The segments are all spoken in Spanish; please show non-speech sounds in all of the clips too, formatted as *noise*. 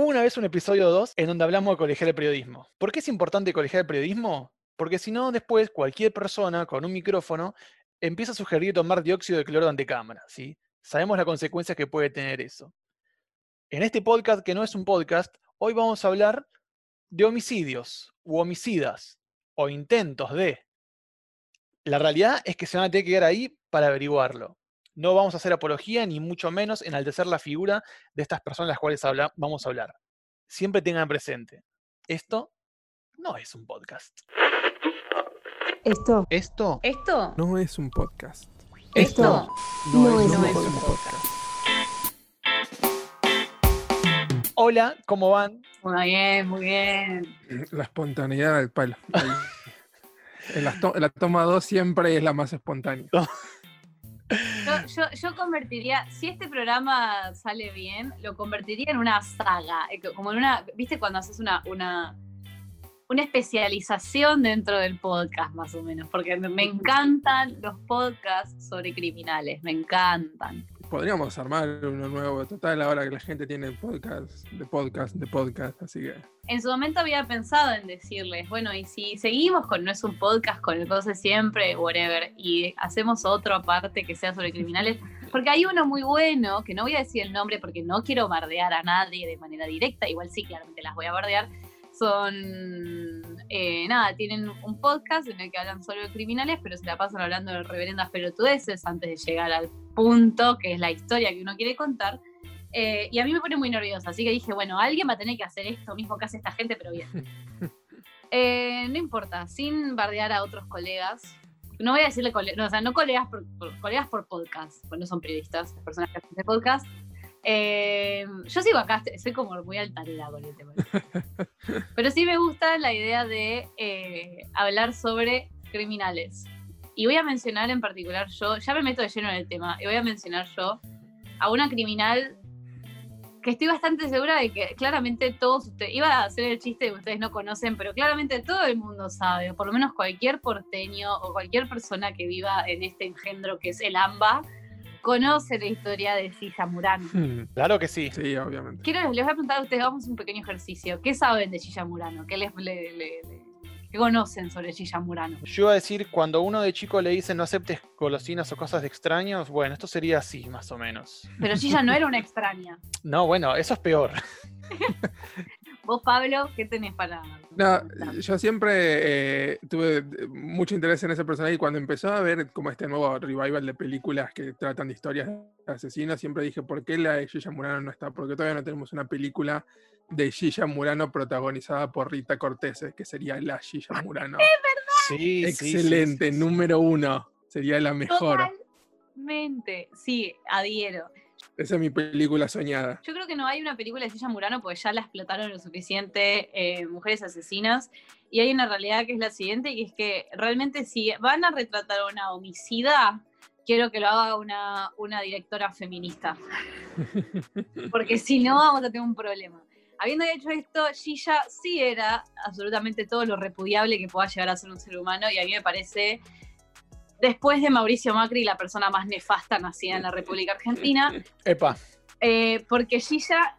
Una vez un episodio 2 en donde hablamos de colegial de periodismo. ¿Por qué es importante colegial de periodismo? Porque si no, después cualquier persona con un micrófono empieza a sugerir tomar dióxido de cloro ante cámara, ¿sí? Sabemos las consecuencias que puede tener eso. En este podcast, que no es un podcast, hoy vamos a hablar de homicidios u homicidas o intentos de. La realidad es que se van a tener que quedar ahí para averiguarlo. No vamos a hacer apología, ni mucho menos enaltecer la figura de estas personas las cuales vamos a hablar. Siempre tengan presente, esto no es un podcast. Esto. Esto. Esto. No es un podcast. Esto. No, es, un podcast. Hola, ¿cómo van? Muy bien, muy bien. La espontaneidad del palo. *laughs* en, la toma 2 siempre es la más espontánea. *laughs* Yo, convertiría, si este programa sale bien, lo convertiría en una saga, eh, como en una, ¿viste cuando haces una, una, una especialización dentro del podcast, más o menos? Porque me encantan los podcasts sobre criminales, me encantan podríamos armar uno nuevo. Total, ahora que la gente tiene podcast, de podcast, de podcast, así que. En su momento había pensado en decirles, bueno, y si seguimos con no es un podcast, con el cosa siempre, whatever, y hacemos otro aparte que sea sobre criminales, porque hay uno muy bueno, que no voy a decir el nombre porque no quiero bardear a nadie de manera directa, igual sí, claramente las voy a bardear, son, eh, nada, tienen un podcast en el que hablan solo de criminales, pero se la pasan hablando de reverendas pelotudeces antes de llegar al punto, que es la historia que uno quiere contar. Eh, y a mí me pone muy nerviosa, así que dije, bueno, alguien va a tener que hacer esto mismo que hace esta gente, pero bien. *laughs* Eh, no importa, sin bardear a otros colegas. No voy a decirle colegas, no, o sea, no colegas por, colegas por podcast, porque no son periodistas, personas que hacen podcast, eh, yo sigo acá, soy como muy altanera con el tema. *laughs* Pero sí me gusta la idea de eh, hablar sobre criminales. Y voy a mencionar en particular yo, ya me meto de lleno en el tema, y voy a mencionar yo a una criminal que estoy bastante segura de que claramente todos ustedes, iba a hacer el chiste que ustedes no conocen, pero claramente todo el mundo sabe, o por lo menos cualquier porteño o cualquier persona que viva en este engendro que es el AMBA, conoce la historia de Gilla Murano. Hmm, claro que sí. Sí, obviamente. Quiero, les voy a preguntar a ustedes, vamos a un pequeño ejercicio. ¿Qué saben de Gilla Murano? ¿Qué, les, conocen sobre Gilla Murano? Yo iba a decir, cuando uno de chico le dice no aceptes golosinas o cosas de extraños, bueno, esto sería así, más o menos. Pero Gilla no era una extraña. No, bueno, eso es peor. *laughs* Vos, Pablo, ¿qué tenés para.? No, yo siempre eh, tuve mucho interés en ese personaje y cuando empezó a ver como este nuevo revival de películas que tratan de historias de asesinos, siempre dije, ¿por qué la de Gilla Murano no está? Porque todavía no tenemos una película de Gilla Murano protagonizada por Rita Cortese, que sería la Gilla Murano. *laughs* ¡Es verdad! Sí, Excelente, número uno. Sería la mejor. Totalmente, sí, adhiero. Esa es mi película soñada. Yo creo que no hay una película de Silla Murano porque ya la explotaron lo suficiente eh, Mujeres Asesinas. Y hay una realidad que es la siguiente, y es que realmente si van a retratar una homicida, quiero que lo haga una, una directora feminista. *laughs* Porque si no, vamos a tener un problema. Habiendo hecho esto, Gilla sí era absolutamente todo lo repudiable que pueda llegar a ser un ser humano y a mí me parece después de Mauricio Macri, la persona más nefasta nacida en la República Argentina. Epa. Eh, porque Gilla,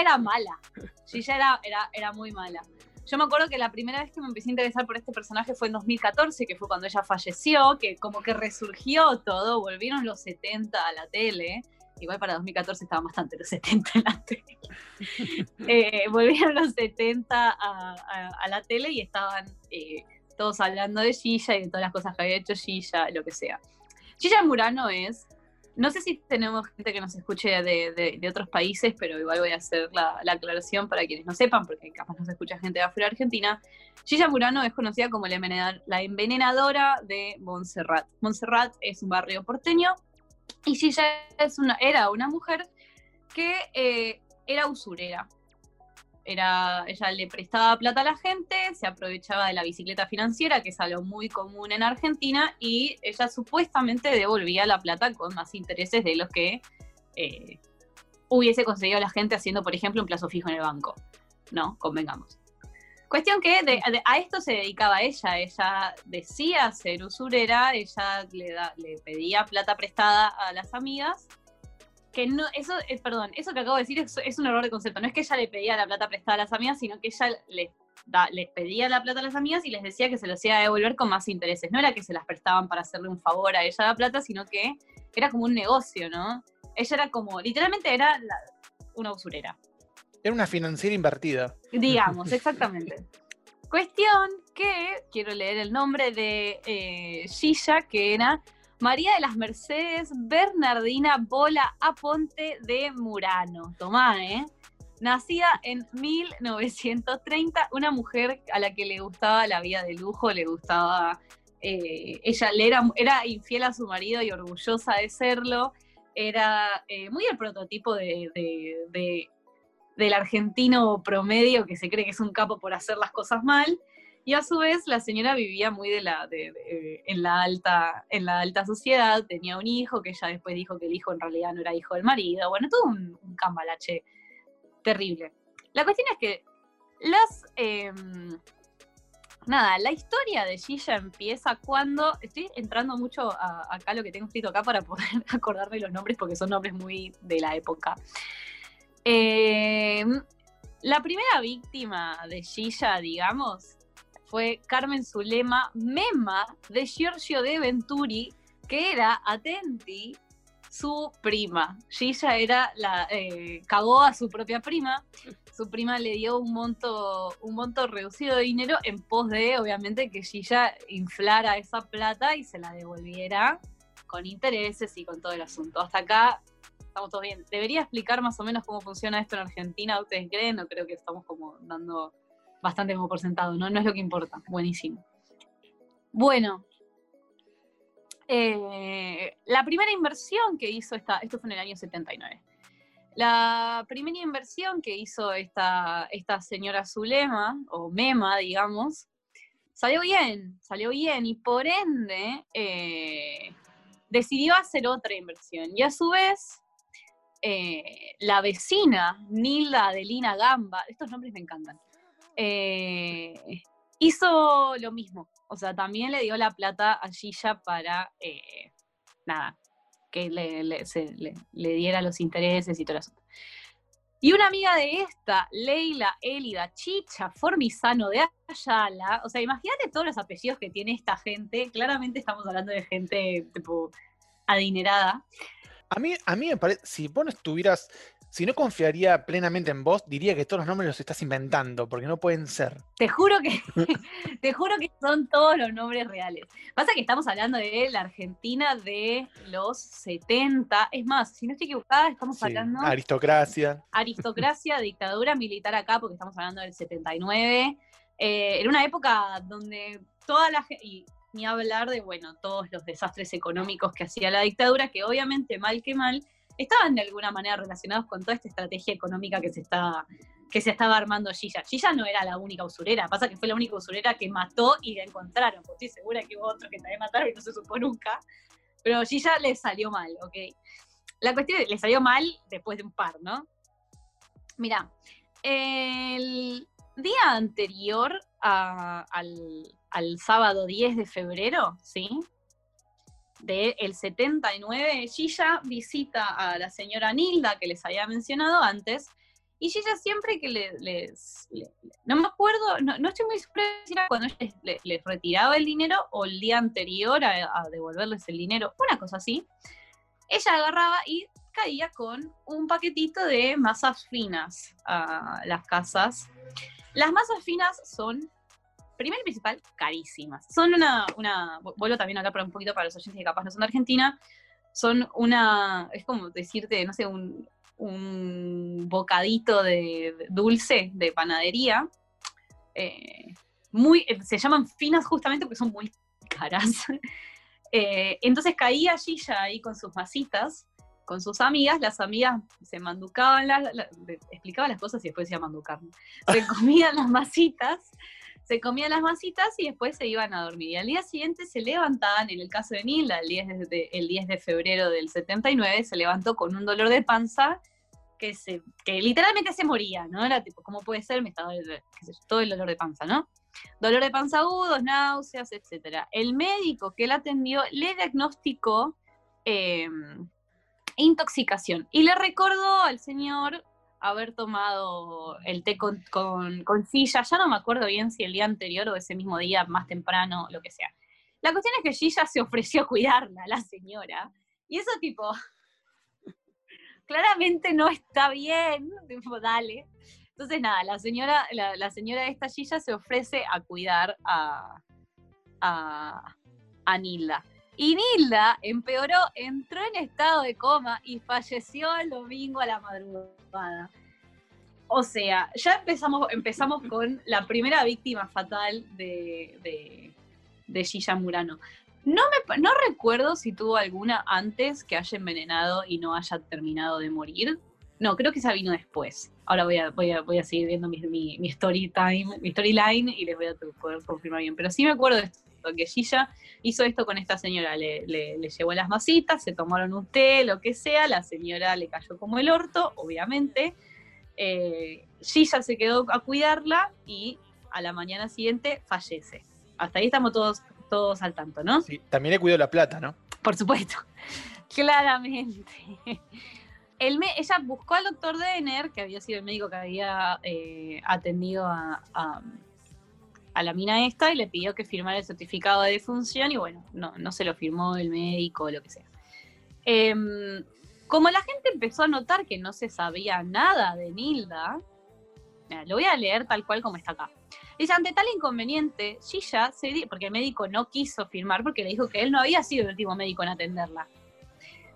era mala. Gilla era, era, era muy mala. Yo me acuerdo que la primera vez que me empecé a interesar por este personaje fue en 2014, que fue cuando ella falleció, que como que resurgió todo, volvieron los 70 a la tele. Igual para 2014 estaban bastante los 70 en la tele. *laughs* Eh, volvieron los 70 a, la tele y estaban eh, todos hablando de Gilla y de todas las cosas que había hecho Gilla, lo que sea. Gilla Murano es, no sé si tenemos gente que nos escuche de, otros países, pero igual voy a hacer la, aclaración para quienes no sepan, porque capaz nos escucha gente de afuera de Argentina. Gilla Murano es conocida como la envenenadora de Montserrat. Montserrat es un barrio porteño y Gilla es una, era una mujer que eh, era usurera era, ella le prestaba plata a la gente, se aprovechaba de la bicicleta financiera, que es algo muy común en Argentina, y ella supuestamente devolvía la plata con más intereses de los que eh, hubiese conseguido la gente haciendo, por ejemplo, un plazo fijo en el banco. ¿No? Convengamos. Cuestión que a esto se dedicaba ella. Ella decía ser usurera, ella le, le pedía plata prestada a las amigas que no, eso, eh, perdón, eso que acabo de decir es, es un error de concepto. No es que ella le pedía la plata prestada a las amigas, sino que ella les, da- les pedía la plata a las amigas y les decía que se los iba a devolver con más intereses. No era que se las prestaban para hacerle un favor a ella la plata, sino que era como un negocio, ¿no? Ella era como, literalmente era la- una usurera. Era una financiera invertida. Digamos, *laughs* exactamente. Cuestión que quiero leer el nombre de eh, Gilla, que era María de las Mercedes Bernardina Bola Aponte de Murano. Tomá, ¿eh? Nacida en 1930, una mujer a la que le gustaba la vida de lujo, le gustaba. eh, ella le era, era infiel a su marido y orgullosa de serlo. Era eh, muy el prototipo de- de- de del argentino promedio que se cree que es un capo por hacer las cosas mal. Y a su vez la señora vivía muy de la, de- en, la alta, en la alta sociedad, tenía un hijo que ella después dijo que el hijo en realidad no era hijo del marido. Bueno, todo un, un cambalache terrible. La cuestión es que las... em, nada, la historia de Gilla empieza cuando... Estoy entrando mucho a, acá lo que tengo escrito acá para poder *laughs* acordarme los nombres porque son nombres muy de la época. Eh, la primera víctima de Gilla, digamos, fue Carmen Zulema, Mema de Giorgio de Venturi, que era, atenti, su prima. Gilla era la, eh, cagó a su propia prima. Su prima le dio un monto, un monto reducido de dinero en pos de, obviamente, que Gilla inflara esa plata y se la devolviera con intereses y con todo el asunto. Hasta acá estamos todos bien. Debería explicar más o menos cómo funciona esto en Argentina, ¿ustedes creen? No creo que estamos como dando bastante como por sentado, ¿no? No es lo que importa. Buenísimo. Bueno. eh, la primera inversión que hizo esta, esto fue en el año 79. La primera inversión que hizo esta, esta señora Zulema, o Mema, digamos, salió bien, salió bien, y por ende eh, decidió hacer otra inversión. Y a su vez, eh, la vecina, Nilda Adelina Gamba, estos nombres me encantan, eh, hizo lo mismo. O sea, también le dio la plata a Gilla para, eh, nada, que le, diera los intereses y todo asunto. Y una amiga de esta, Leila Elida Chicha Formizano de Ayala, o sea, imagínate todos los apellidos que tiene esta gente, claramente estamos hablando de gente tipo adinerada. A mí, a mí me parece, si vos no estuvieras, si no confiaría plenamente en vos, diría que todos los nombres los estás inventando, porque no pueden ser. Te juro que, *laughs* te juro que son todos los nombres reales. Pasa que estamos hablando de la Argentina de los 70. Es más, si no estoy equivocada, estamos Sí, hablando Aristocracia. aristocracia, *laughs* dictadura militar acá, porque estamos hablando del 79. Eh, era una época donde toda la gente, y ni hablar de, bueno, todos los desastres económicos que hacía la dictadura, que obviamente mal que mal, estaban de alguna manera relacionados con toda esta estrategia económica que se está que se estaba armando Gilla. Gilla no era la única usurera, pasa que fue la única usurera que mató y la encontraron, porque estoy segura que hubo otros que también mataron y no se supo nunca, pero Gilla le salió mal, ¿ok? La cuestión es, le salió mal después de un par, ¿no? Mira, el día anterior al, al sábado 10 de febrero, ¿sí? Del 79, Gilla visita a la señora Nilda, que les había mencionado antes, y Gilla siempre que le- les... le- no me acuerdo, no, estoy muy segura era cuando les retiraba el dinero o el día anterior a, a devolverles el dinero, una cosa así. Ella agarraba y caía con un paquetito de masas finas a las casas. Las masas finas son, primero y principal, carísimas. Son una, una vuelvo también acá para un poquito para los oyentes que capaz no son de Argentina, son una, es como decirte, no sé, un, un bocadito de dulce de panadería. eh, muy, eh, se llaman finas justamente porque son muy caras. *laughs* Eh, entonces caía Gilla ahí con sus masitas, con sus amigas, las amigas se manducaban, las, la- explicaban las cosas y después decía manducar. ¿no? Se *laughs* comían las masitas, se comían las masitas y después se iban a dormir. Y al día siguiente se levantaban, en el caso de Nilda, el 10 de, el 10 de febrero del 79, se levantó con un dolor de panza que, se, que literalmente se moría, ¿no? Era tipo, ¿cómo puede ser? Me yo, todo el dolor de panza, ¿no? Dolor de panza agudos, náuseas, etc. El médico que la atendió le diagnosticó eh, intoxicación. Y le recordó al señor haber tomado el té con, con, con silla, ya no me acuerdo bien si el día anterior o ese mismo día, más temprano, lo que sea. La cuestión es que Gilla se ofreció a cuidarla, la señora, y eso tipo, *laughs* claramente no está bien, tipo, dale. Entonces nada, la señora, la, la señora de esta Gilla se ofrece a cuidar a, a, a Nilda. Y Nilda empeoró, entró en estado de coma y falleció el domingo a la madrugada. O sea, ya empezamos, empezamos con la primera víctima fatal de, de, de Gilla Murano. No, me, no recuerdo si tuvo alguna antes que haya envenenado y no haya terminado de morir. No, creo que esa vino después. Ahora voy a, voy a, voy a seguir viendo mi, mi, mi story time, mi storyline y les voy a poder confirmar bien. Pero sí me acuerdo de esto, que Gilla hizo esto con esta señora. Le, le, le llevó las masitas, se tomaron un té, lo que sea. La señora le cayó como el orto, obviamente. Eh, Gilla se quedó a cuidarla y a la mañana siguiente fallece. Hasta ahí estamos todos, todos al tanto, ¿no? Sí, también le cuidó la plata, ¿no? Por supuesto, *laughs* claramente. El me- ella buscó al doctor Denner, que había sido el médico que había eh, atendido a, a- a la mina esta, y le pidió que firmara el certificado de defunción, y bueno, no, no se lo firmó el médico o lo que sea. Em, como la gente empezó a notar que no se sabía nada de Nilda, lo voy a leer tal cual como está acá. Dice, ante tal inconveniente, Gilla se di- porque el médico no quiso firmar porque le dijo que él no había sido el último médico en atenderla.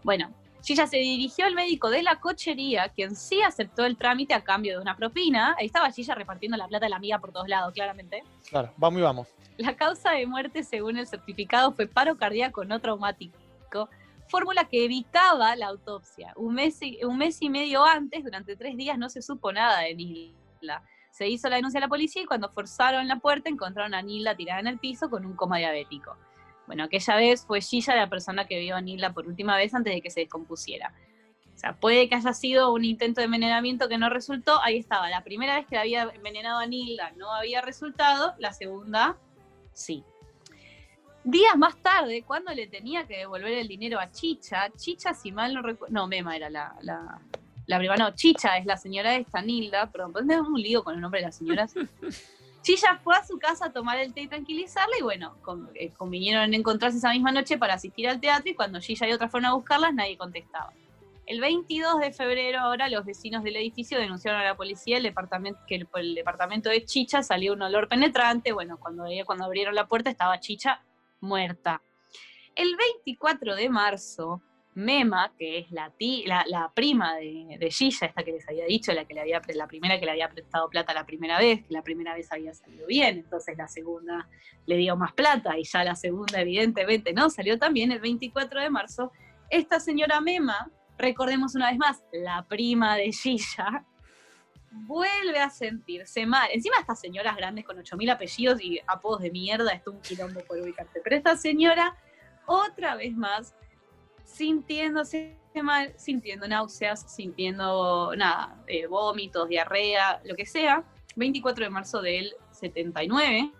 Bueno, Gilla se dirigió al médico de la cochería, quien sí aceptó el trámite a cambio de una propina. Ahí estaba Gilla repartiendo la plata de la amiga por todos lados, claramente. Claro, vamos y vamos. La causa de muerte, según el certificado, fue paro cardíaco no traumático, fórmula que evitaba la autopsia. Un mes, y, un mes y medio antes, durante tres días, no se supo nada de Nilda. Se hizo la denuncia a la policía y cuando forzaron la puerta encontraron a Nilda tirada en el piso con un coma diabético. Bueno, aquella vez fue Gilla la persona que vio a Nilda por última vez antes de que se descompusiera. O sea, puede que haya sido un intento de envenenamiento que no resultó. Ahí estaba. La primera vez que había envenenado a Nilda no había resultado. La segunda, sí. Días más tarde, cuando le tenía que devolver el dinero a Chicha, Chicha, si mal no recuerdo, no, Mema era la, la, prima, no, Chicha es la señora de esta Nilda, perdón, pues tengo un lío con el nombre de las señoras. *laughs* Chicha fue a su casa a tomar el té y tranquilizarla y bueno, con- eh, convinieron en encontrarse esa misma noche para asistir al teatro y cuando Gilla y otras fueron a buscarlas nadie contestaba. El 22 de febrero ahora los vecinos del edificio denunciaron a la policía el departamento, que el, por el departamento de Chicha salió un olor penetrante. Bueno, cuando, cuando abrieron la puerta estaba Chicha muerta. El 24 de marzo, Mema, que es la, ti- la, prima de, de Gilla, esta que les había dicho, la, que le había, la primera que le había prestado plata la primera vez, que la primera vez había salido bien, entonces la segunda le dio más plata y ya la segunda evidentemente no, salió también el 24 de marzo. Esta señora Mema, recordemos una vez más, la prima de Gilla, vuelve a sentirse mal. Encima estas señoras grandes con 8.000 apellidos y apodos de mierda, esto es un quilombo por ubicarte. Pero esta señora, otra vez más, sintiéndose mal, sintiendo náuseas, sintiendo nada, eh, vómitos, diarrea, lo que sea. 24 de marzo del 79.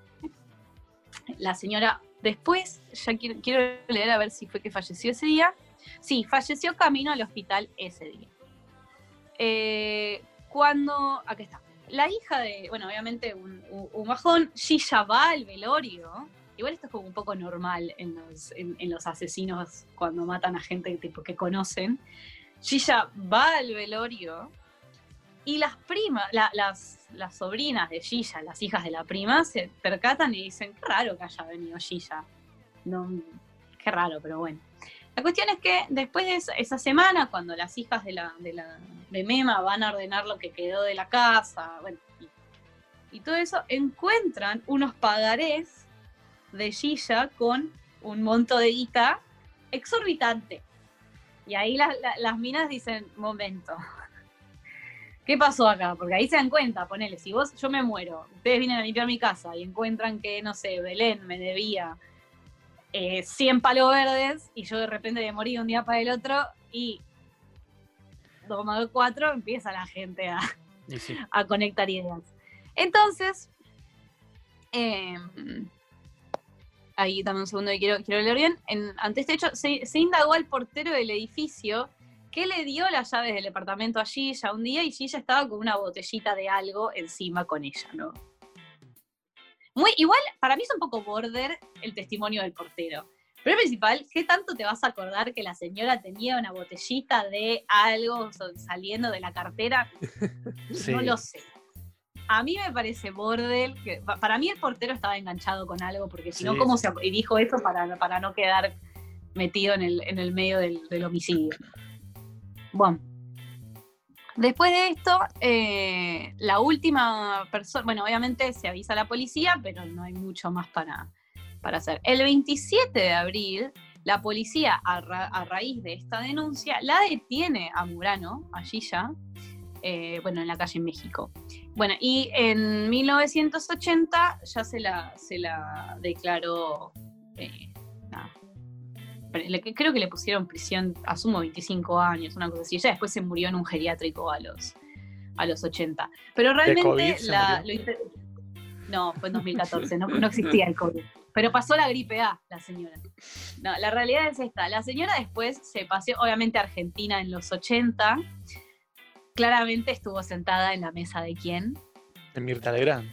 La señora, después, ya quiero, leer a ver si fue que falleció ese día. Sí, falleció camino al hospital ese día. Eh, cuando, acá está, la hija de, bueno, obviamente un, un- un bajón, Gilla va al velorio. Igual esto es como un poco normal en los, en, en los asesinos cuando matan a gente tipo, que conocen. Gilla va al velorio y las primas, la- las, las sobrinas de Gilla, las hijas de la prima, se percatan y dicen, qué raro que haya venido Gilla. No, qué raro, pero bueno. La cuestión es que después de esa, semana, cuando las hijas de, la, de, la, de Mema van a ordenar lo que quedó de la casa, bueno, y, y todo eso, encuentran unos pagarés de Gilla con un monto de guita exorbitante. Y ahí la- la- las minas dicen, momento, *laughs* ¿qué pasó acá? Porque ahí se dan cuenta, ponele, si vos, yo me muero, ustedes vienen a limpiar mi casa y encuentran que, no sé, Belén me debía eh, 100 palos verdes y yo de repente me morí de un día para el otro y dos más dos, cuatro empieza la gente a, sí. *laughs* a conectar ideas. Entonces, em, ahí dame un segundo que quiero, quiero leer bien. En- ante este hecho, se, se indagó al portero del edificio que le dio las llaves del departamento a Gilla un día y Gilla estaba con una botellita de algo encima con ella, ¿no? Muy, igual, para mí es un poco border el testimonio del portero. Pero principal, ¿qué tanto te vas a acordar que la señora tenía una botellita de algo saliendo de la cartera? *laughs* Sí. No lo sé. A mí me parece bordel, que pa- para mí el portero estaba enganchado con algo, porque si no, Sí, ¿cómo sí. se y dijo eso para, para no quedar metido en el, en el medio del, del homicidio? Bueno. Después de esto, eh, la última persona, bueno, obviamente se avisa a la policía, pero no hay mucho más para, para hacer. El 27 de abril, la policía, a, ra- a raíz de esta denuncia, la detiene a Murano, allí ya, eh, bueno, en la calle en México. Bueno, y en 1980 ya se la, se la declaró, eh, nada. Creo que le pusieron prisión, asumo 25 años, una cosa así. Ella después se murió en un geriátrico a los, a los 80. Pero realmente la, lo inter- No, fue en 2014, no, no existía el COVID. Pero pasó la gripe A, la señora. No, la realidad es esta. La señora después se paseó, obviamente, a Argentina en los 80. Claramente estuvo sentada en la mesa de quién. De Mirta Legrand.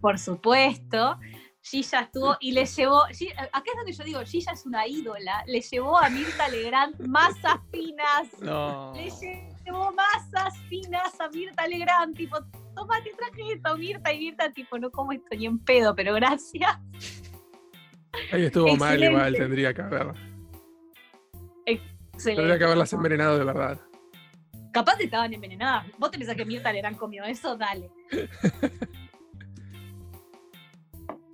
Por supuesto. Gilla estuvo y le *laughs* llevó. Acá es donde yo digo, Gilla es una ídola. Le llevó a Mirta Legrand masas finas. No. Le llevó masas finas a Mirta Legrand. Tipo, toma, te traje esto, Mirta. Y Mirta, tipo, no como esto ni en pedo, pero gracias. Ahí estuvo mal igual, tendría que haber. Excelente. Tendría que haberlas envenenado de verdad. Capaz estaban envenenadas. ¿Vos te pensás que Mirta Legrand comió eso? Dale. *laughs*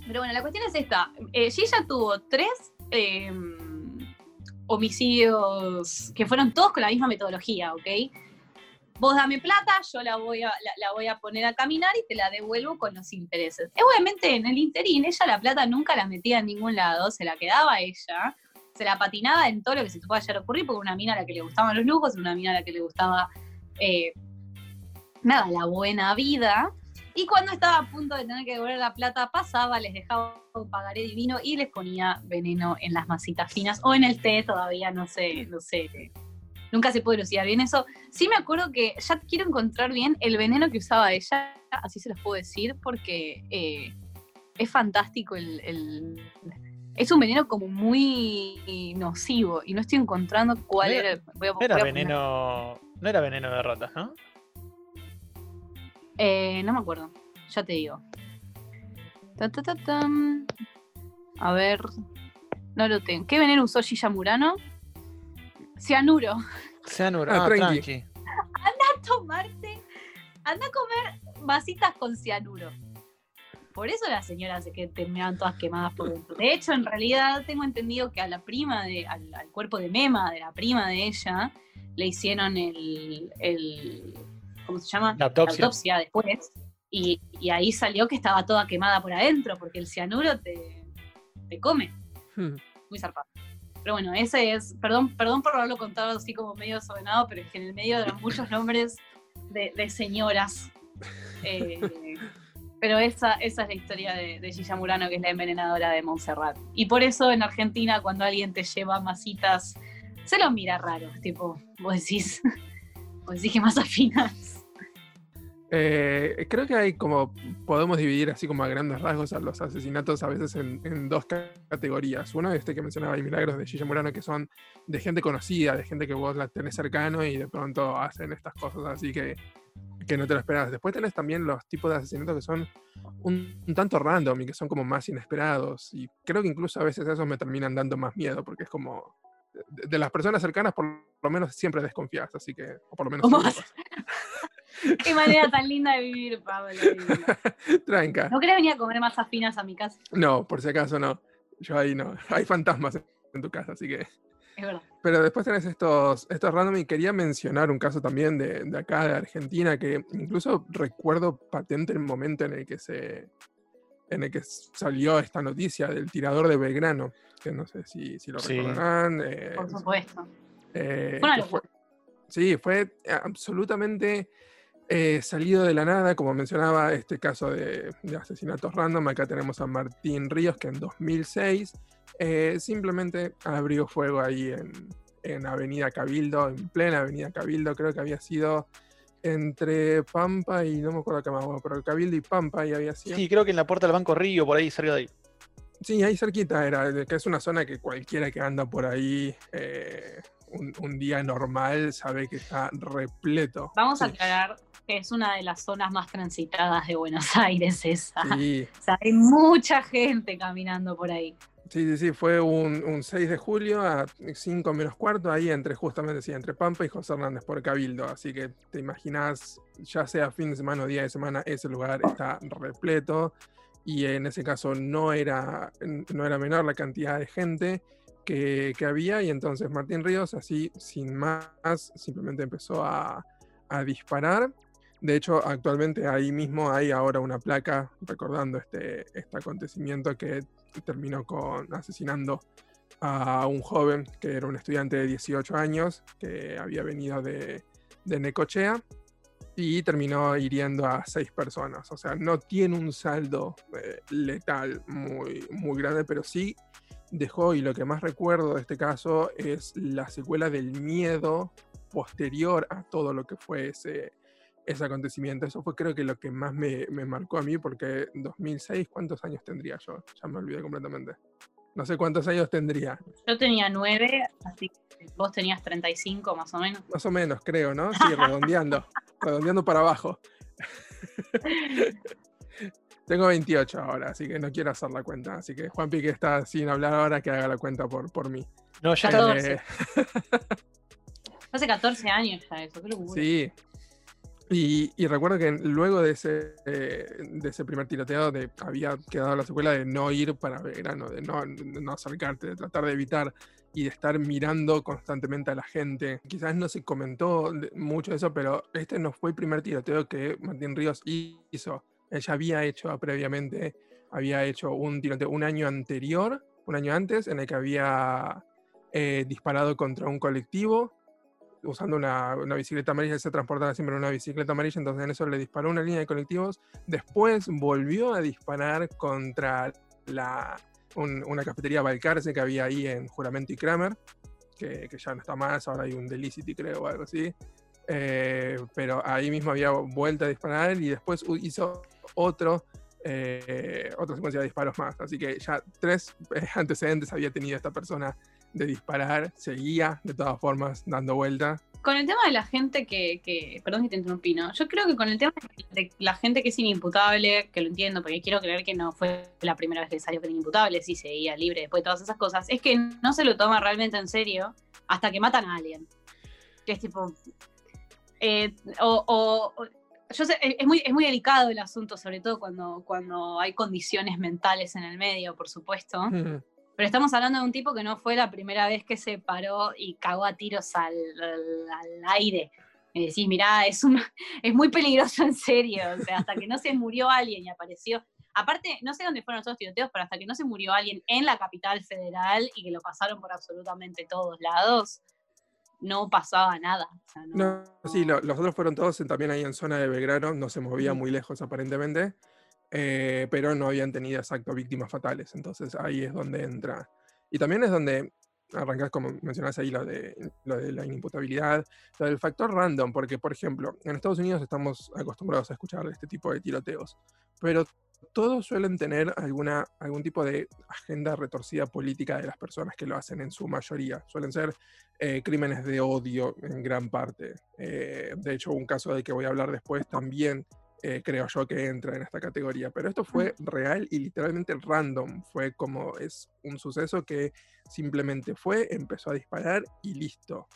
Pero bueno, la cuestión es esta. Eh, Gilla tuvo tres eh, homicidios que fueron todos con la misma metodología, ¿ok? Vos dame plata, yo la voy, a, la, voy a poner a caminar y te la devuelvo con los intereses. Obviamente en el interín ella la plata nunca la metía en ningún lado, se la quedaba ella, se la patinaba en todo lo que se te pueda llegar ocurrir, porque una mina a la que le gustaban los lujos, una mina a la que le gustaba, eh, nada, la buena vida. Y cuando estaba a punto de tener que devolver la plata, pasaba, les dejaba un pagaré divino y les ponía veneno en las masitas finas o en el té, todavía no sé, no sé. Nunca se puede elucidar bien eso. Sí me acuerdo que ya quiero encontrar bien el veneno que usaba ella, así se los puedo decir, porque eh, es fantástico el- Es un veneno como muy nocivo y no estoy encontrando cuál No era. era- voy a- No era voy a veneno. No era veneno de ratas, ¿no? Eh, no me acuerdo, ya te digo. Ta, ta, ta. A ver, no lo tengo. ¿Qué veneno usó Gilla Murano? Cianuro. Cianuro. Ah, Ah, tranqui. tranqui. Tomarte, anda a comer vasitas con cianuro. Por eso las señoras se que terminaban todas quemadas por dentro. De hecho, en realidad tengo entendido que a la prima de, al, al cuerpo de Mema, de la prima de ella, le hicieron el, el ¿cómo se llama? La autopsia. autopsia después. Y, y ahí salió que estaba toda quemada por adentro, porque el cianuro te, te come. Hmm. Muy zarpado. Pero bueno, ese es, perdón, perdón por haberlo contado así como medio desordenado, pero es que en el medio eran muchos nombres de, de señoras. Eh, *laughs* pero esa, esa es la historia de, de Murano, que es la envenenadora de Montserrat. Y por eso en Argentina, cuando alguien te lleva masitas, se lo mira raro. Tipo, vos decís, *laughs* vos que más afinas. Eh, creo que hay como, podemos dividir así como a grandes rasgos a los asesinatos a veces en, dos ca- categorías. Uno es este que mencionaba, hay milagros de Gilla Murano, que son de gente conocida, de gente que vos la tenés cercano y de pronto hacen estas cosas así que, que no te lo esperas. Después tenés también los tipos de asesinatos que son un, un tanto random y que son como más inesperados. Y creo que incluso a veces esos me terminan dando más miedo, porque es como... De, de las personas cercanas, por lo menos siempre desconfías, así que, o por lo menos. *laughs* Qué manera tan linda de vivir, Pablo. *laughs* Tranca. ¿No querés venir a comer más afinas a mi casa? No, por si acaso no. Yo ahí no. *laughs* Hay fantasmas en tu casa, así que. Es verdad. Pero después tenés estos, estos random y quería mencionar un caso también de, de acá, de Argentina, que incluso recuerdo patente el momento en el que se en el que salió esta noticia del tirador de Belgrano, que no sé si, si lo Sí. recordarán. eh, Por supuesto. eh, Fue una que locura. Sí, fue absolutamente eh, salido de la nada, como mencionaba este caso de, de asesinatos random. Acá tenemos a Martín Ríos, que en 2006 eh, simplemente abrió fuego ahí en, en Avenida Cabildo, en plena Avenida Cabildo, creo que había sido entre Pampa y no me acuerdo qué más, pero Cabildo y Pampa y había sido. Sí, creo que en la puerta del Banco Río, por ahí, cerca de ahí. Sí, ahí cerquita era, que es una zona que cualquiera que anda por ahí eh, un, un día normal sabe que está repleto. Vamos a aclarar que es una de las zonas más transitadas de Buenos *laughs* Aires esa. Sí, O sea, hay mucha gente caminando por ahí. sí, sí, sí, fue un, un 6 de julio a 5 menos cuarto, ahí entre justamente, sí, entre Pampa y José Hernández por Cabildo. Así que te imaginas, ya sea fin de semana o día de semana, ese lugar está repleto. Y en ese caso no era, no era menor la cantidad de gente que, había. Y entonces Martín Ríos, así sin más, simplemente empezó a, a disparar. De hecho, actualmente ahí mismo hay ahora una placa recordando este, este acontecimiento que terminó con asesinando a un joven que era un estudiante de 18 años que había venido de, de Necochea y terminó hiriendo a seis personas. O sea, no tiene un saldo eh, letal muy, muy grande, pero sí dejó, y lo que más recuerdo de este caso es la secuela del miedo posterior a todo lo que fue ese, ese acontecimiento. Eso fue creo que lo que más me, me marcó a mí, porque en 2006, ¿cuántos años tendría yo? Ya me olvidé completamente. No sé cuántos años tendría. Yo tenía nueve, así que vos tenías 35 más o menos. Más o menos, creo, ¿no? Sí, redondeando. redondeando para abajo. *laughs* Tengo 28 ahora, así que no quiero hacer la cuenta. Así que Juan Pique está sin hablar ahora, que haga la cuenta por, por mí. No, ya Catorce. no. Eh, Hace 14 años ya eso, qué locura. sí. Y, y recuerdo que luego de ese, eh, de ese primer tiroteo de, había quedado la secuela de no ir para Belgrano, de no, de no acercarte, de tratar de evitar y de estar mirando constantemente a la gente. Quizás no se comentó mucho eso, pero este no fue el primer tiroteo que Martín Ríos hizo. Él ya había hecho previamente, había hecho un tiroteo un año anterior, un año antes, en el que había eh, disparado contra un colectivo usando una, una bicicleta amarilla, se transportaba siempre en una bicicleta amarilla, entonces en eso le disparó una línea de colectivos. Después volvió a disparar contra la, un- una cafetería Balcarce que había ahí en Juramento y Kramer, que, ya no está más, ahora hay un Delicity creo o algo así. Eh, pero ahí mismo había vuelto a disparar y después hizo otro, eh, otra secuencia de disparos más. Así que ya tres eh, antecedentes había tenido esta persona de disparar, seguía de todas formas dando vuelta. Con el tema de la gente que, perdón que te interrumpí, ¿no? Yo creo que con el tema de la gente que es inimputable, que lo entiendo, porque quiero creer que no fue la primera vez que salió que era inimputable, sí seguía libre después de todas esas cosas, es que no se lo toma realmente en serio hasta que matan a alguien. Que es tipo. eh, o- yo sé, es muy, es muy delicado el asunto, sobre todo cuando, cuando hay condiciones mentales en el medio, por supuesto. Pero estamos hablando de un tipo que no fue la primera vez que se paró y cagó a tiros al, al- al aire. Y decís, mirá, es, un, *laughs* es muy peligroso en serio. O sea, hasta que no se murió alguien y apareció. Aparte, no sé dónde fueron los otros tiroteos, pero hasta que no se murió alguien en la capital federal y que lo pasaron por absolutamente todos lados, no pasaba nada. O sea, no- No, sí, lo- los otros fueron todos en- también ahí en zona de Belgrano, no se movía muy lejos aparentemente, eh, pero no habían tenido exacto víctimas fatales, entonces ahí es donde entra. Y también es donde arrancás, como mencionás ahí, lo de, lo de la inimputabilidad, lo del factor random, porque por ejemplo, en Estados Unidos estamos acostumbrados a escuchar este tipo de tiroteos, pero todos suelen tener alguna, algún tipo de agenda retorcida política de las personas que lo hacen en su mayoría. Suelen ser eh, crímenes de odio en gran parte. Eh, de hecho, un caso del que voy a hablar después también eh, creo yo que entra en esta categoría. Pero esto fue real y literalmente random. Fue como es un suceso que simplemente fue, empezó a disparar y listo.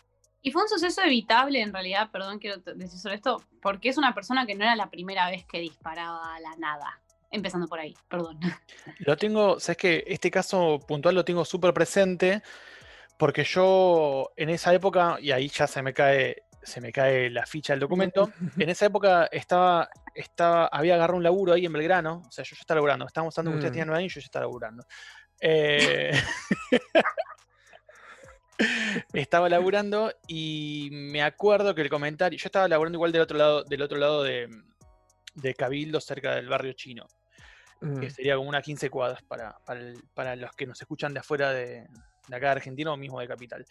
Y fue un suceso evitable, en realidad, perdón, quiero decir sobre esto, porque es una persona que no era la primera vez que disparaba a la nada. Empezando por ahí, perdón. *laughs* Lo tengo, sabes que este caso puntual lo tengo súper presente porque yo en esa época, y ahí ya se me cae, se me cae la ficha del documento, *laughs* en esa época estaba, estaba, había agarrado un laburo ahí en Belgrano, o sea, yo ya estaba laburando, estábamos hablando que ustedes Mm. tenían nueve años y yo ya estaba laburando. Eh, *laughs* estaba laburando y me acuerdo que el comentario, yo estaba laburando igual del otro lado, del otro lado de, de Cabildo, cerca del barrio chino Mm, que sería como unas 15 cuadras para, para, el- para los que nos escuchan de afuera de, de acá de Argentina o mismo de Capital.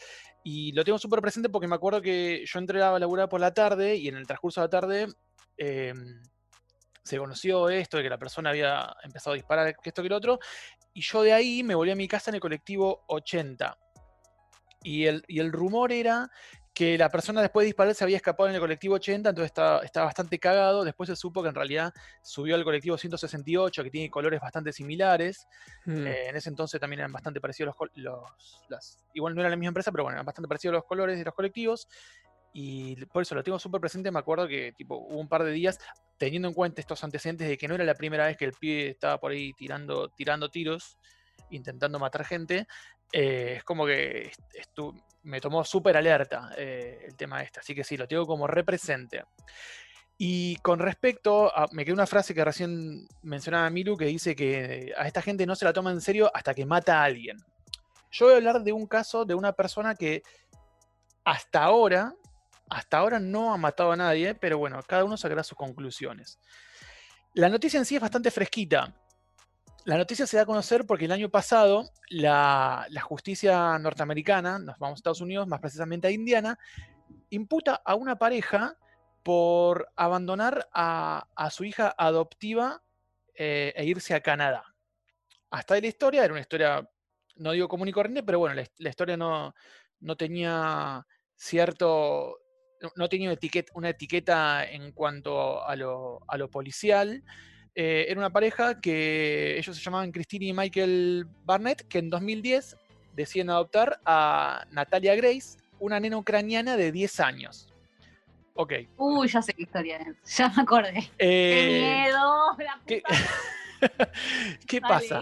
Y lo tengo súper presente porque me acuerdo que yo entré a laburar por la tarde y en el transcurso de la tarde em, se conoció esto de que la persona había empezado a disparar que esto que lo otro. Y yo de ahí me volví a mi casa en el colectivo 80. Y el, y el rumor era que la persona después de disparar se había escapado en el colectivo 80, entonces estaba, estaba, bastante cagado. Después se supo que en realidad subió al colectivo 168, que tiene colores bastante similares. Mm. Eh, en ese entonces también eran bastante parecidos los, los igual no era la misma empresa, pero bueno, eran bastante parecidos los colores de los colectivos. Y por eso lo tengo súper presente. Me acuerdo que tipo, hubo un par de días, teniendo en cuenta estos antecedentes de que no era la primera vez que el pie estaba por ahí tirando, tirando tiros, intentando matar gente, eh, es como que me tomó súper alerta eh, el tema este, así que sí, lo tengo como represente. Y con respecto me quedó una frase que recién mencionaba Miru que dice que a esta gente no se la toma en serio hasta que mata a alguien. Yo voy a hablar de un caso de una persona que hasta ahora, hasta ahora no ha matado a nadie, pero bueno, cada uno sacará sus conclusiones. La noticia en sí es bastante fresquita. La noticia se da a conocer porque el año pasado la, justicia norteamericana, nos vamos a Estados Unidos, más precisamente a Indiana, imputa a una pareja por abandonar a, su hija adoptiva eh, e irse a Canadá. Hasta ahí la historia, era una historia, no digo común y corriente, pero bueno, la, historia no, no, tenía cierto, no tenía una etiqueta, en cuanto a lo policial. Eh, era una pareja que ellos se llamaban Christine y Michael Barnett, que en 2010 deciden adoptar a Natalia Grace, una nena ucraniana de 10 años. Ok. Uy, ya sé qué historia es. Ya me acordé. ¡Qué eh, miedo! *laughs* ¿Qué, pasa?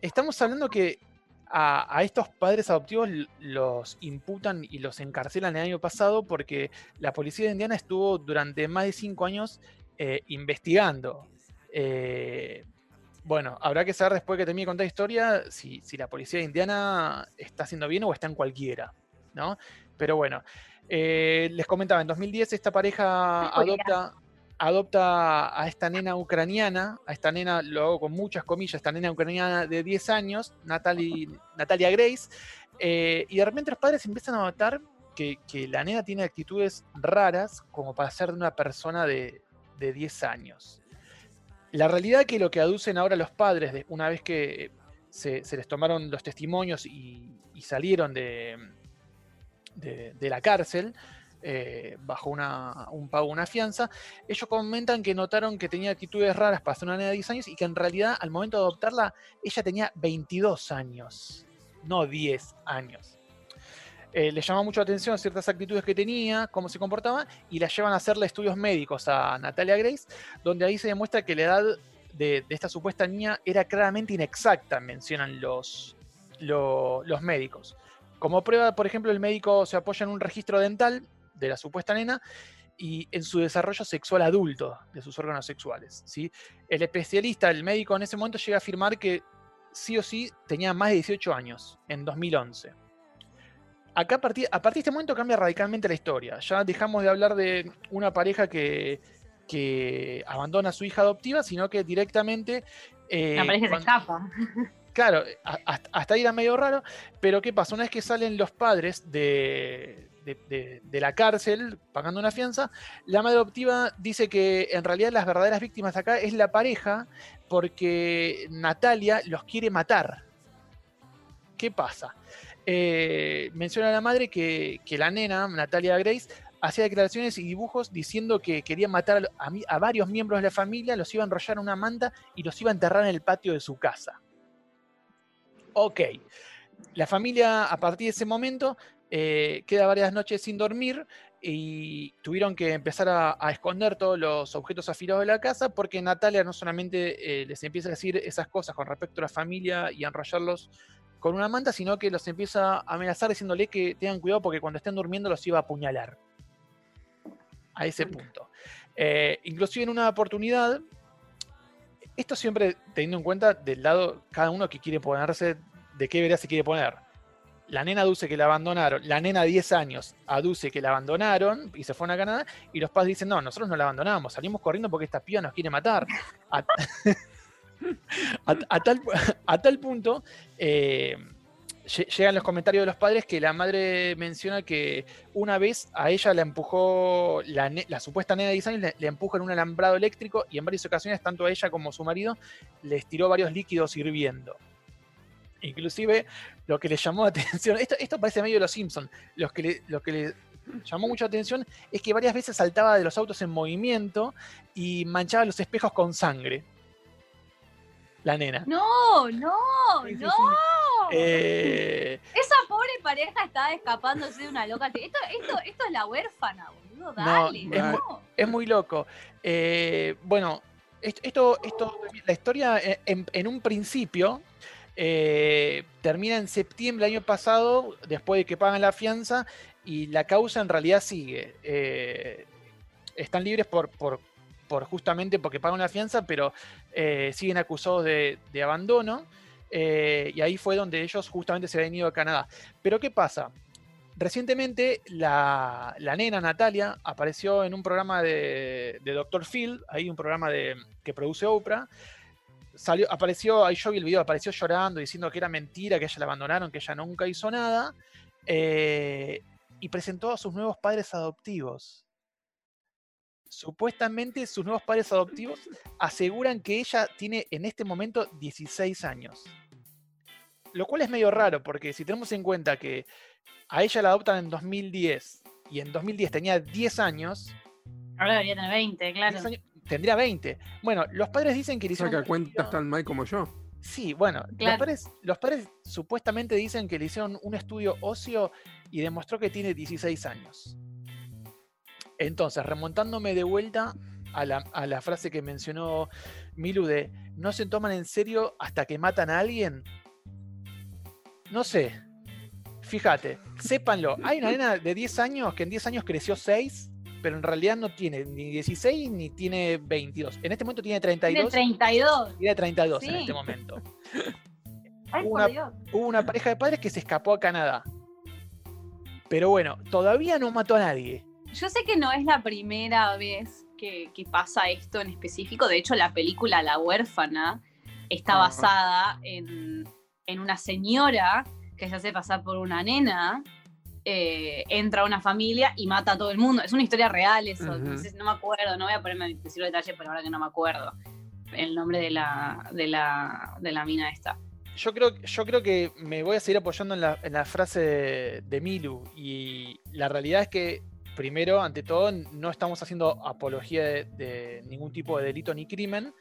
estamos hablando que a, estos padres adoptivos los imputan y los encarcelan el año pasado porque la policía de Indiana estuvo durante más de 5 años eh, investigando eh, bueno, habrá que saber después que termine de contar historia si, la policía de Indiana está haciendo bien o está en cualquiera, ¿no? Pero bueno, eh, les comentaba, en 2010 esta pareja adopta, adopta a esta nena ucraniana, a esta nena, lo hago con muchas comillas, esta nena ucraniana de 10 años, Natalia Grace, eh, y de repente los padres empiezan a notar que, la nena tiene actitudes raras como para ser de una persona de, de 10 años. La realidad que lo que aducen ahora los padres, una vez que se, les tomaron los testimonios y, salieron de, la cárcel, eh, bajo un pago, una fianza, ellos comentan que notaron que tenía actitudes raras para ser una nena de 10 años y que en realidad al momento de adoptarla ella tenía 22 años, no 10 años. Eh, le llama mucho la atención ciertas actitudes que tenía, cómo se comportaba, y la llevan a hacerle estudios médicos a Natalia Grace, donde ahí se demuestra que la edad de, esta supuesta niña era claramente inexacta, mencionan los, los médicos. Como prueba, por ejemplo, el médico se apoya en un registro dental de la supuesta nena y en su desarrollo sexual adulto de sus órganos sexuales. ¿sí? El especialista, el médico en ese momento llega a afirmar que sí o sí tenía más de 18 años, en 2011 acá a partir, a partir de este momento cambia radicalmente la historia. Ya dejamos de hablar de una pareja que, abandona a su hija adoptiva, sino que directamente... Eh, la pareja se escapa. Claro, hasta ahí era medio raro, pero ¿qué pasa? Una vez que salen los padres de, de, la cárcel pagando una fianza, la madre adoptiva dice que en realidad las verdaderas víctimas acá es la pareja porque Natalia los quiere matar. ¿Qué pasa? Eh, menciona a la madre que, la nena, Natalia Grace, hacía declaraciones y dibujos diciendo que quería matar a, varios miembros de la familia, los iba a enrollar en una manta y los iba a enterrar en el patio de su casa. Ok. La familia, a partir de ese momento, eh, queda varias noches sin dormir y tuvieron que empezar a, esconder todos los objetos afilados de la casa porque Natalia no solamente eh, les empieza a decir esas cosas con respecto a la familia y a enrollarlos con una manta, sino que los empieza a amenazar diciéndole que tengan cuidado porque cuando estén durmiendo los iba a apuñalar. A ese punto. Eh, inclusive en una oportunidad, esto siempre teniendo en cuenta del lado cada uno que quiere ponerse, de qué vereda se quiere poner. La nena aduce que la abandonaron, la nena de 10 años aduce que la abandonaron y se fueron a Canadá, y los padres dicen, no, nosotros no la abandonamos, salimos corriendo porque esta piba nos quiere matar. *laughs* *laughs* *laughs* a, tal, punto, eh, lle- llegan los comentarios de los padres que la madre menciona que una vez a ella la empujó, la, supuesta nena de 10 años le, le en un alambrado eléctrico y en varias ocasiones, tanto a ella como a su marido, les tiró varios líquidos hirviendo. Inclusive, lo que le llamó la *laughs* atención, esto, esto parece medio de los Simpsons, lo que le, lo que le llamó mucha atención es que varias veces saltaba de los autos en movimiento y manchaba los espejos con sangre. La nena. No, no, Sí, sí, no. Eh, Esa pobre pareja está escapándose de una loca. Esto, esto, esto es la huérfana, boludo. No, Dale, es no. es muy loco. Eh, bueno, est- esto, esto, la historia eh, en, en un principio eh, termina en septiembre del año pasado, después de que pagan la fianza, y la causa en realidad sigue. Están libres por, por, por justamente porque pagan la fianza, pero eh, siguen acusados de, abandono. eh, y ahí fue donde ellos justamente se habían ido a Canadá. Pero ¿qué pasa? Recientemente la, la nena Natalia apareció en un programa de, de Dr. Phil, ahí un programa de, que produce Oprah. Salió, apareció, ahí yo vi el video, apareció llorando, diciendo que era mentira, que ella la abandonaron, que ella nunca hizo nada. eh, y presentó a sus nuevos padres adoptivos. Supuestamente sus nuevos padres adoptivos aseguran que ella tiene en este momento 16 años. Lo cual es medio raro, porque si tenemos en cuenta que a ella la adoptan en 2010 y en 2010 tenía 10 años, Ahora debería tener 20, claro. 10 años- tendría 20. Bueno, los padres dicen que le O sea hicieron que estudio- tan mal como yo. Sí, bueno, los, Claro. padres, los padres supuestamente dicen que le hicieron un estudio óseo y demostró que tiene 16 años. Entonces, remontándome de vuelta a la, a la frase que mencionó Milu de no se toman en serio hasta que matan a alguien. No sé. Fíjate, sépanlo. Hay una nena de 10 años que en 10 años creció 6, pero en realidad no tiene ni 16 ni tiene 22. En este momento tiene Tiene 32. 32. Tiene 32 en Sí. este momento. Ay, Una- por Dios. Hubo una pareja de padres que se escapó a Canadá. Pero bueno, todavía no mató a nadie. Yo sé que no es la primera vez que, que pasa esto en específico. De hecho, la película La huérfana está Ajá. basada en, en una señora que se hace pasar por una nena, eh, entra a una familia y mata a todo el mundo. Es una historia real eso. No, me acuerdo, no voy a ponerme a decir los detalles, pero ahora que no me acuerdo el nombre de la, de la, de la mina esta. Yo creo, yo creo que me voy a seguir apoyando en la, en la frase de, de Milu. Y la realidad es que, primero, ante todo, no estamos haciendo apología de, ningún tipo de delito ni crimen.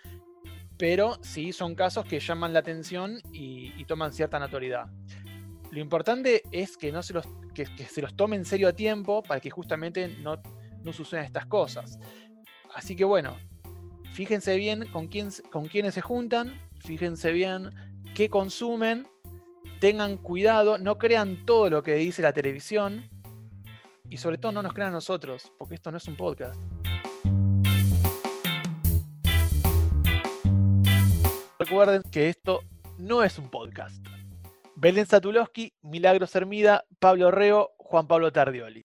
Pero sí son casos que llaman la atención y, toman cierta notoriedad. Lo importante es que, no se los, que, se los tome en serio a tiempo para que justamente no, no sucedan estas cosas. Así que bueno, fíjense bien con, quién, con quiénes se juntan, fíjense bien qué consumen, tengan cuidado, no crean todo lo que dice la televisión y sobre todo no nos crean a nosotros, porque esto no es un podcast. Recuerden que esto no es un podcast. Belén Satulowski, Milagros Hermida, Pablo Reo, Juan Pablo Tardioli.